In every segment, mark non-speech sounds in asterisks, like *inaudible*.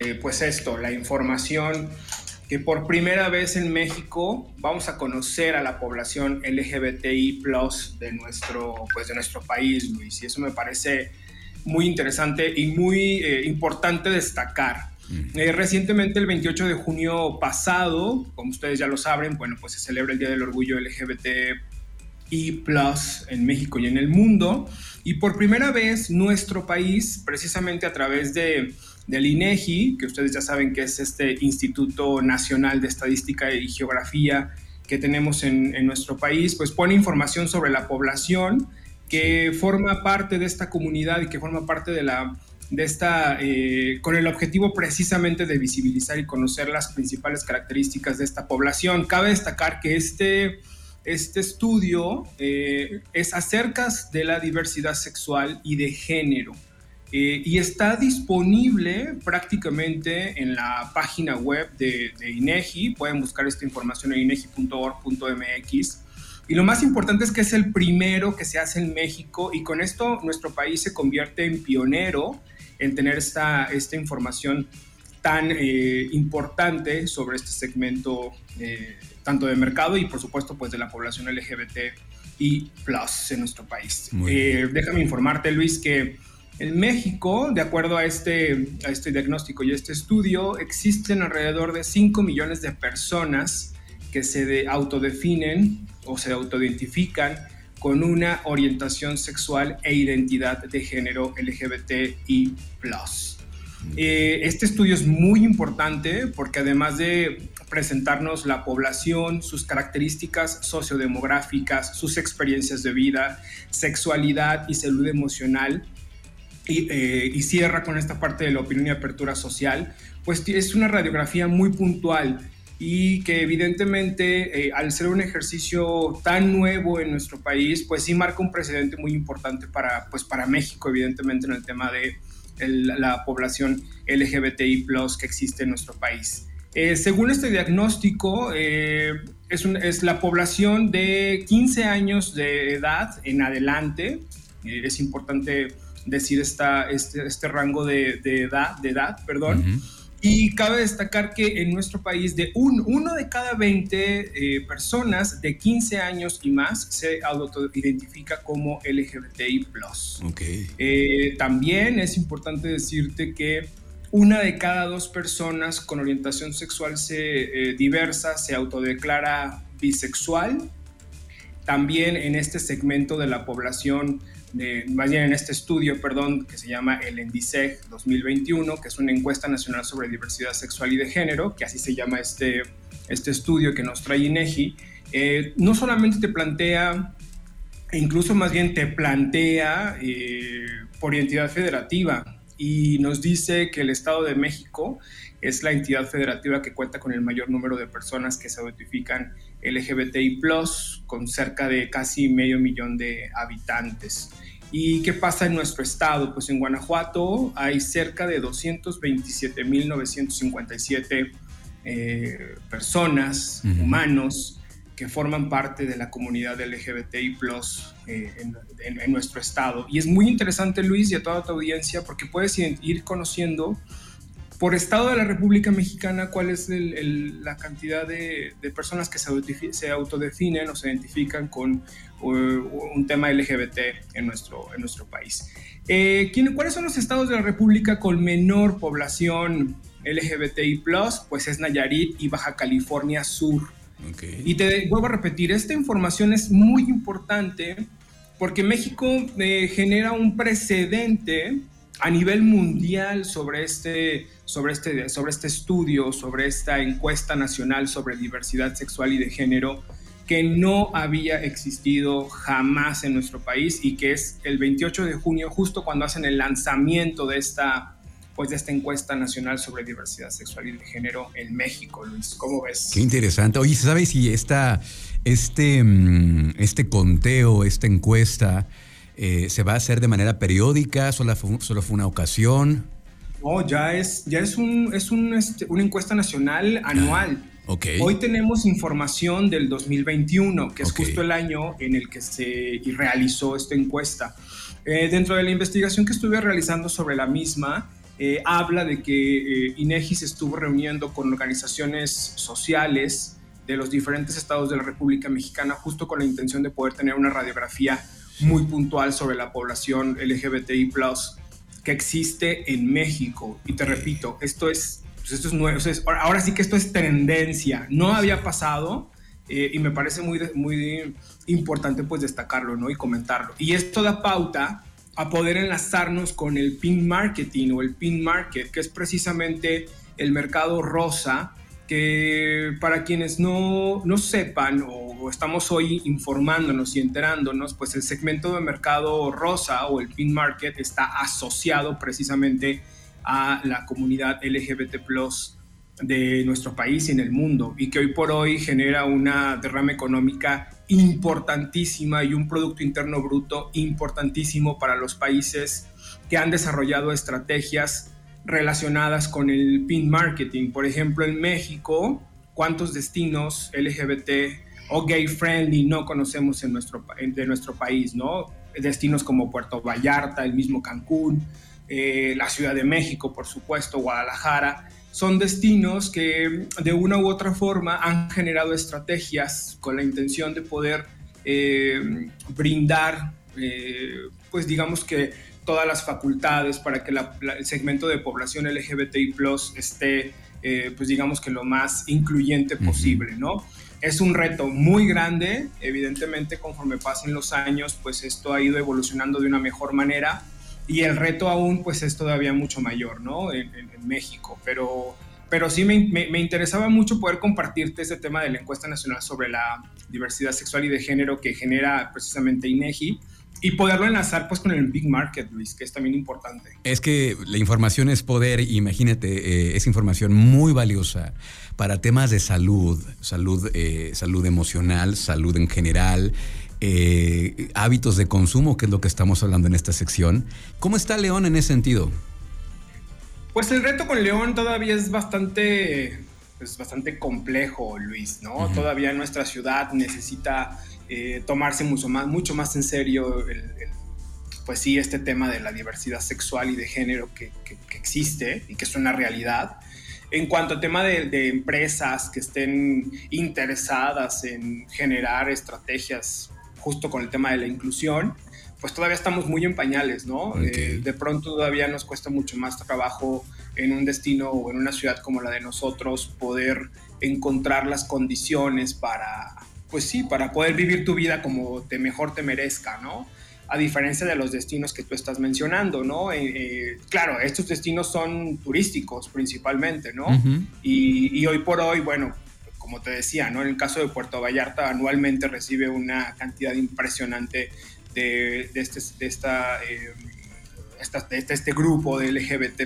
eh, pues esto, la información que por primera vez en México vamos a conocer a la población LGBTI de nuestro, pues de nuestro país, Luis. Y eso me parece muy interesante y muy eh, importante destacar. Eh, recientemente, el 28 de junio pasado, como ustedes ya lo saben, bueno, pues se celebra el Día del Orgullo LGBTI en México y en el mundo. Y por primera vez, nuestro país, precisamente a través de del INEGI, que ustedes ya saben que es este Instituto Nacional de Estadística y Geografía que tenemos en, nuestro país, pues pone información sobre la población que forma parte de esta comunidad y que forma parte de la de esta, eh, con el objetivo precisamente de visibilizar y conocer las principales características de esta población. Cabe destacar que este, este estudio eh, es acerca de la diversidad sexual y de género. Eh, y está disponible prácticamente en la página web de, INEGI. Pueden buscar esta información en inegi.org.mx. Y lo más importante es que es el primero que se hace en México y con esto nuestro país se convierte en pionero en tener esta, esta información tan eh, importante sobre este segmento eh, tanto de mercado y por supuesto pues de la población LGBT y plus en nuestro país. déjame informarte Luis que en México, de acuerdo a este, a este diagnóstico y este estudio, existen alrededor de 5 millones de personas que se autodefinen o se autoidentifican con una orientación sexual e identidad de género LGBTI+. Eh, este estudio es muy importante porque además de presentarnos la población, sus características sociodemográficas, sus experiencias de vida, sexualidad y salud emocional, eh, y, cierra con esta parte de la opinión y apertura social, pues es una radiografía muy puntual y que evidentemente eh, al ser un ejercicio tan nuevo en nuestro país, pues sí marca un precedente muy importante para, pues para México, evidentemente en el tema de la población LGBTI que existe en nuestro país. Eh, según este diagnóstico, es, es, la población de 15 años de edad en adelante. es importante decir esta, este, este rango de, edad, de edad perdón. Y cabe destacar que en nuestro país de un, uno de cada 20 eh, personas de 15 años y más se autoidentifica como LGBTI+. Okay. Eh, también es importante decirte que una de cada dos personas con orientación sexual se, eh, diversa se autodeclara bisexual. También en este segmento de la población de, más bien en este estudio, perdón, que se llama el ENDISEG 2021, que es una encuesta nacional sobre diversidad sexual y de género, que así se llama este, este estudio que nos trae INEGI, eh, no solamente te plantea, e incluso más bien te plantea eh, por identidad federativa y nos dice que el Estado de México es la entidad federativa que cuenta con el mayor número de personas que se identifican LGBTI, con cerca de casi medio millón de habitantes. ¿Y qué pasa en nuestro estado? Pues en Guanajuato hay cerca de 227.957 eh, personas, humanos, que forman parte de la comunidad LGBTI eh, en, nuestro estado. Y es muy interesante, Luis, y a toda tu audiencia, porque puedes ir conociendo por estado de la República Mexicana, cuál es la cantidad de, personas que se, autodefinen o se identifican con un tema LGBT en nuestro, en nuestro país. Eh, ¿Cuáles son los estados de la República con menor población LGBTI? Pues es Nayarit y Baja California Sur. Y te vuelvo a repetir, esta información es muy importante porque México eh, genera un precedente a nivel mundial sobre este, sobre, este, sobre este estudio, sobre esta encuesta nacional sobre diversidad sexual y de género que no había existido jamás en nuestro país y que es el 28 de junio, justo cuando hacen el lanzamiento de esta, pues de esta encuesta nacional sobre diversidad sexual y de género en México, Luis. ¿Cómo ves? Qué interesante. Oye, ¿sabes si esta, este, mm, este conteo, esta encuesta, eh, ¿Se va a hacer de manera periódica? ¿Solo fue, solo fue una ocasión? No, ya es, ya es, un, es un, este, una encuesta nacional anual. Ah, Hoy tenemos información del 2021, que es justo el año en el que se realizó esta encuesta. Eh, dentro de la investigación que estuve realizando sobre la misma, eh, habla de que eh, INEGI se estuvo reuniendo con organizaciones sociales de los diferentes estados de la República Mexicana justo con la intención de poder tener una radiografía muy puntual sobre la población LGBTI que existe en México. Y te repito, esto es, pues esto es nuevo, ahora sí que esto es tendencia, no había pasado eh, y me parece muy, muy importante pues destacarlo ¿no? y comentarlo. Y esto da pauta a poder enlazarnos con el pin marketing o el pin market, que es precisamente el mercado rosa, que para quienes no, no sepan o estamos hoy informándonos y enterándonos, pues el segmento de mercado rosa o el pin market está asociado precisamente a la comunidad LGBT de nuestro país y en el mundo y que hoy por hoy genera una derrama económica importantísima y un Producto Interno Bruto importantísimo para los países que han desarrollado estrategias relacionadas con el PIN marketing. Por ejemplo, en México, ¿cuántos destinos LGBT o gay friendly no conocemos en nuestro, de nuestro país? ¿no? Destinos como Puerto Vallarta, el mismo Cancún, eh, la Ciudad de México, por supuesto, Guadalajara son destinos que de una u otra forma han generado estrategias con la intención de poder eh, brindar, eh, pues digamos que todas las facultades para que el segmento de población LGBTI esté, eh, pues digamos que lo más incluyente posible, ¿no? Es un reto muy grande, evidentemente conforme pasen los años, pues esto ha ido evolucionando de una mejor manera y el reto aún pues es todavía mucho mayor, ¿no? En, México, pero, pero sí me, me, interesaba mucho poder compartirte ese tema de la encuesta nacional sobre la diversidad sexual y de género que genera precisamente INEGI y poderlo enlazar pues con el Big Market, Luis, que es también importante. Es que la información es poder, imagínate, eh, es información muy valiosa para temas de salud, salud, eh, salud emocional, salud en general, eh, hábitos de consumo, que es lo que estamos hablando en esta sección. ¿Cómo está León en ese sentido? Pues el reto con León todavía es bastante, es bastante complejo, Luis, ¿no? Todavía nuestra ciudad necesita eh, tomarse mucho más, mucho más en serio pues sí, este tema de la diversidad sexual y de género que, existe y que es una realidad. En cuanto al tema de, de, empresas que estén interesadas en generar estrategias justo con el tema de la inclusión, pues todavía estamos muy en pañales, ¿no? Eh, de pronto todavía nos cuesta mucho más trabajo en un destino o en una ciudad como la de nosotros poder encontrar las condiciones para, pues sí, para poder vivir tu vida como te mejor te merezca, ¿no? A diferencia de los destinos que tú estás mencionando, ¿no? Eh, eh, claro, estos destinos son turísticos principalmente, ¿no? y, y hoy por hoy, bueno, como te decía, ¿no? En el caso de Puerto Vallarta, anualmente recibe una cantidad impresionante de, de, este, de esta, eh, este, este, grupo de LGBT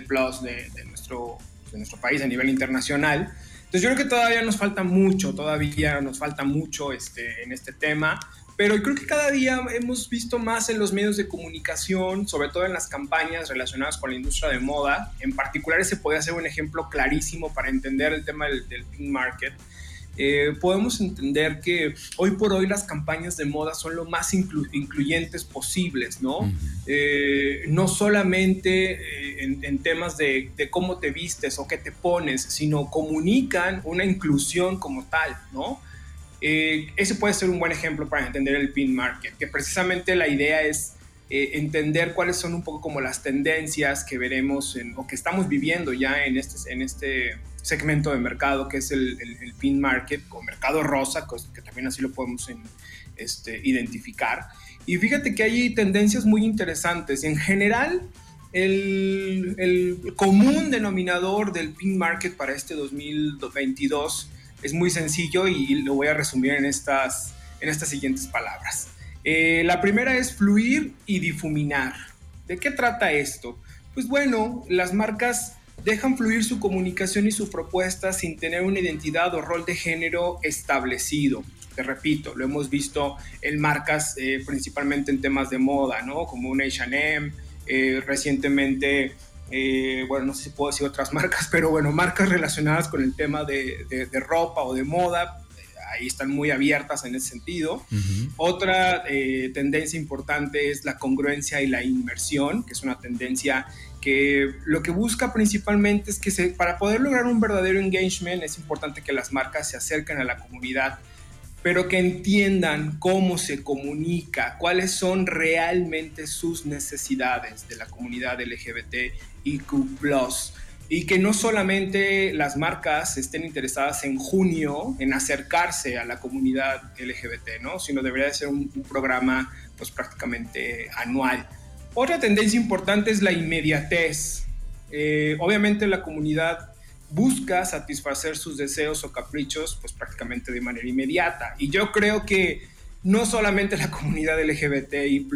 de, de, nuestro, de nuestro país a nivel internacional. Entonces yo creo que todavía nos falta mucho, todavía nos falta mucho este, en este tema, pero creo que cada día hemos visto más en los medios de comunicación, sobre todo en las campañas relacionadas con la industria de moda. En particular ese puede ser un ejemplo clarísimo para entender el tema del, del pink market eh, podemos entender que hoy por hoy las campañas de moda son lo más incluyentes posibles, ¿no? Eh, no solamente eh, en, temas de, cómo te vistes o qué te pones, sino comunican una inclusión como tal, ¿no? ese puede ser un buen ejemplo para entender el pin market, que precisamente la idea es entender cuáles son un poco como las tendencias que veremos o que estamos viviendo ya en este, en este segmento de mercado que es el, el, pin market o mercado rosa, que también así lo podemos este, identificar. Y fíjate que hay tendencias muy interesantes. En general, el, el, común denominador del pin market para este 2022 es muy sencillo y lo voy a resumir en estas, en estas siguientes palabras. Eh, la primera es fluir y difuminar. ¿De qué trata esto? Pues bueno, las marcas dejan fluir su comunicación y su propuesta sin tener una identidad o rol de género establecido. Te repito, lo hemos visto en marcas eh, principalmente en temas de moda, ¿no? Como un H&M, recientemente, eh, bueno, no sé si puedo decir otras *laughs* marcas, pero bueno, marcas relacionadas con el tema de, de ropa o de moda. Ahí están muy abiertas en ese sentido. Otra eh, tendencia importante es la congruencia y la inmersión, que es una tendencia que lo que busca principalmente es que se, para poder lograr un verdadero engagement es importante que las marcas se acerquen a la comunidad pero que entiendan cómo se comunica, cuáles son realmente sus necesidades de la comunidad LGBTIQ+, y que no solamente las marcas estén interesadas en junio en acercarse a la comunidad LGBT, ¿no? sino debería de ser un, programa pues prácticamente anual. Otra tendencia importante es la inmediatez. Eh, obviamente la comunidad busca satisfacer sus deseos o caprichos pues prácticamente de manera inmediata. Y yo creo que no solamente la comunidad LGBT y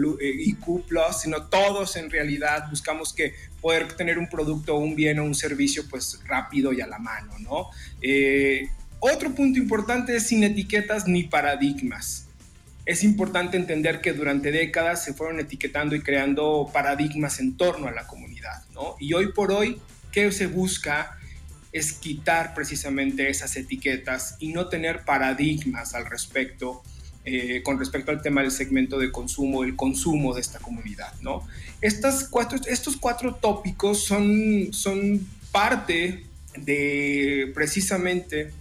IQ+, sino todos en realidad buscamos que poder tener un producto, un bien o un servicio pues rápido y a la mano, ¿no? Eh, otro punto importante es sin etiquetas ni paradigmas. Es importante entender que durante décadas se fueron etiquetando y creando paradigmas en torno a la comunidad, ¿no? Y hoy por hoy, ¿qué se busca? es quitar precisamente esas etiquetas y no tener paradigmas al respecto eh, con respecto al tema del segmento de consumo, el consumo de esta comunidad, ¿no? Estas cuatro, estos cuatro tópicos son, son parte de precisamente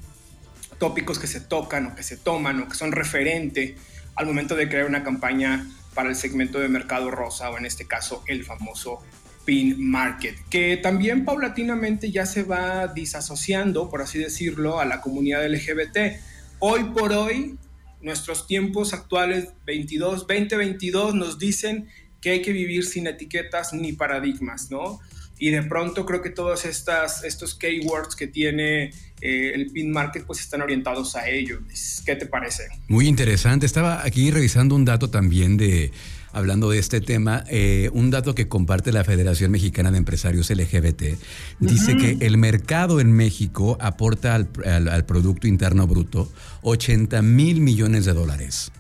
tópicos que se tocan o que se toman o que son referente al momento de crear una campaña para el segmento de mercado rosa o en este caso el famoso Pin Market, que también paulatinamente ya se va disasociando, por así decirlo, a la comunidad LGBT. Hoy por hoy, nuestros tiempos actuales 22, 2022 nos dicen que hay que vivir sin etiquetas ni paradigmas, ¿no? Y de pronto creo que todos estas, estos keywords que tiene eh, el pin market pues están orientados a ello. ¿Qué te parece? Muy interesante. Estaba aquí revisando un dato también de hablando de este tema, eh, un dato que comparte la Federación Mexicana de Empresarios LGBT dice que el mercado en México aporta al, Producto Interno Bruto 80 mil millones de dólares.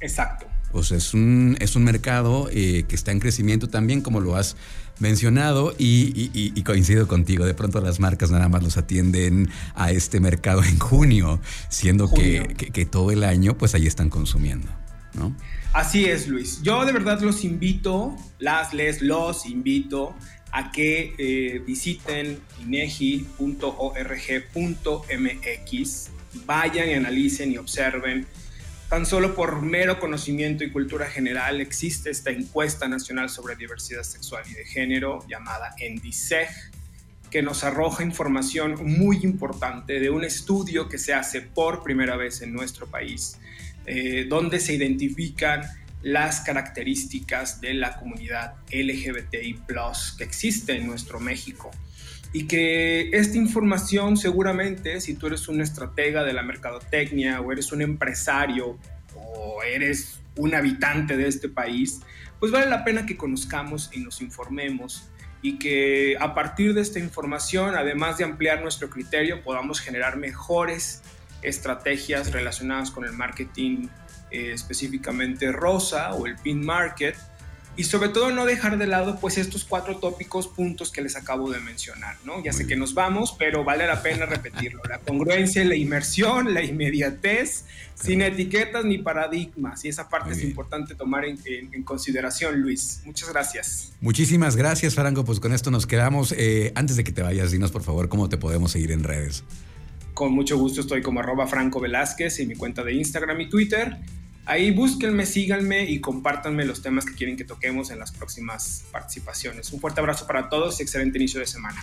Exacto. O sea, es un, es un mercado eh, que está en crecimiento también, como lo has mencionado, y, coincido contigo. De pronto las marcas nada más los atienden a este mercado en junio, siendo Que, que, todo el año, pues ahí están consumiendo, Así es, Luis. Yo de verdad los invito, las, les, los invito a que eh, visiten inegi.org.mx, vayan y analicen y observen. Tan solo por mero conocimiento y cultura general existe esta encuesta nacional sobre diversidad sexual y de género llamada ENDISEG, que nos arroja información muy importante de un estudio que se hace por primera vez en nuestro país eh, donde se identifican las características de la comunidad LGBTI que existe en nuestro México. Y que esta información seguramente, si tú eres un estratega de la mercadotecnia o eres un empresario o eres un habitante de este país, pues vale la pena que conozcamos y nos informemos y que a partir de esta información, además de ampliar nuestro criterio, podamos generar mejores estrategias relacionadas con el marketing eh, específicamente rosa o el pin market y sobre todo no dejar de lado pues estos cuatro tópicos puntos que les acabo de mencionar, ¿no? Ya sé que nos vamos, pero vale la pena repetirlo. La congruencia, la inmersión, la inmediatez, sin etiquetas ni paradigmas. Y esa parte es importante tomar en, consideración, Luis. Muchas gracias. Muchísimas gracias, Franco. Pues con esto nos quedamos. Eh, antes de que te vayas, dinos por favor cómo te podemos seguir en redes. Con mucho gusto estoy como arroba Franco Velázquez en mi cuenta de Instagram y Twitter. Ahí búsquenme, síganme y compártanme los temas que quieren que toquemos en las próximas participaciones. Un fuerte abrazo para todos y excelente inicio de semana.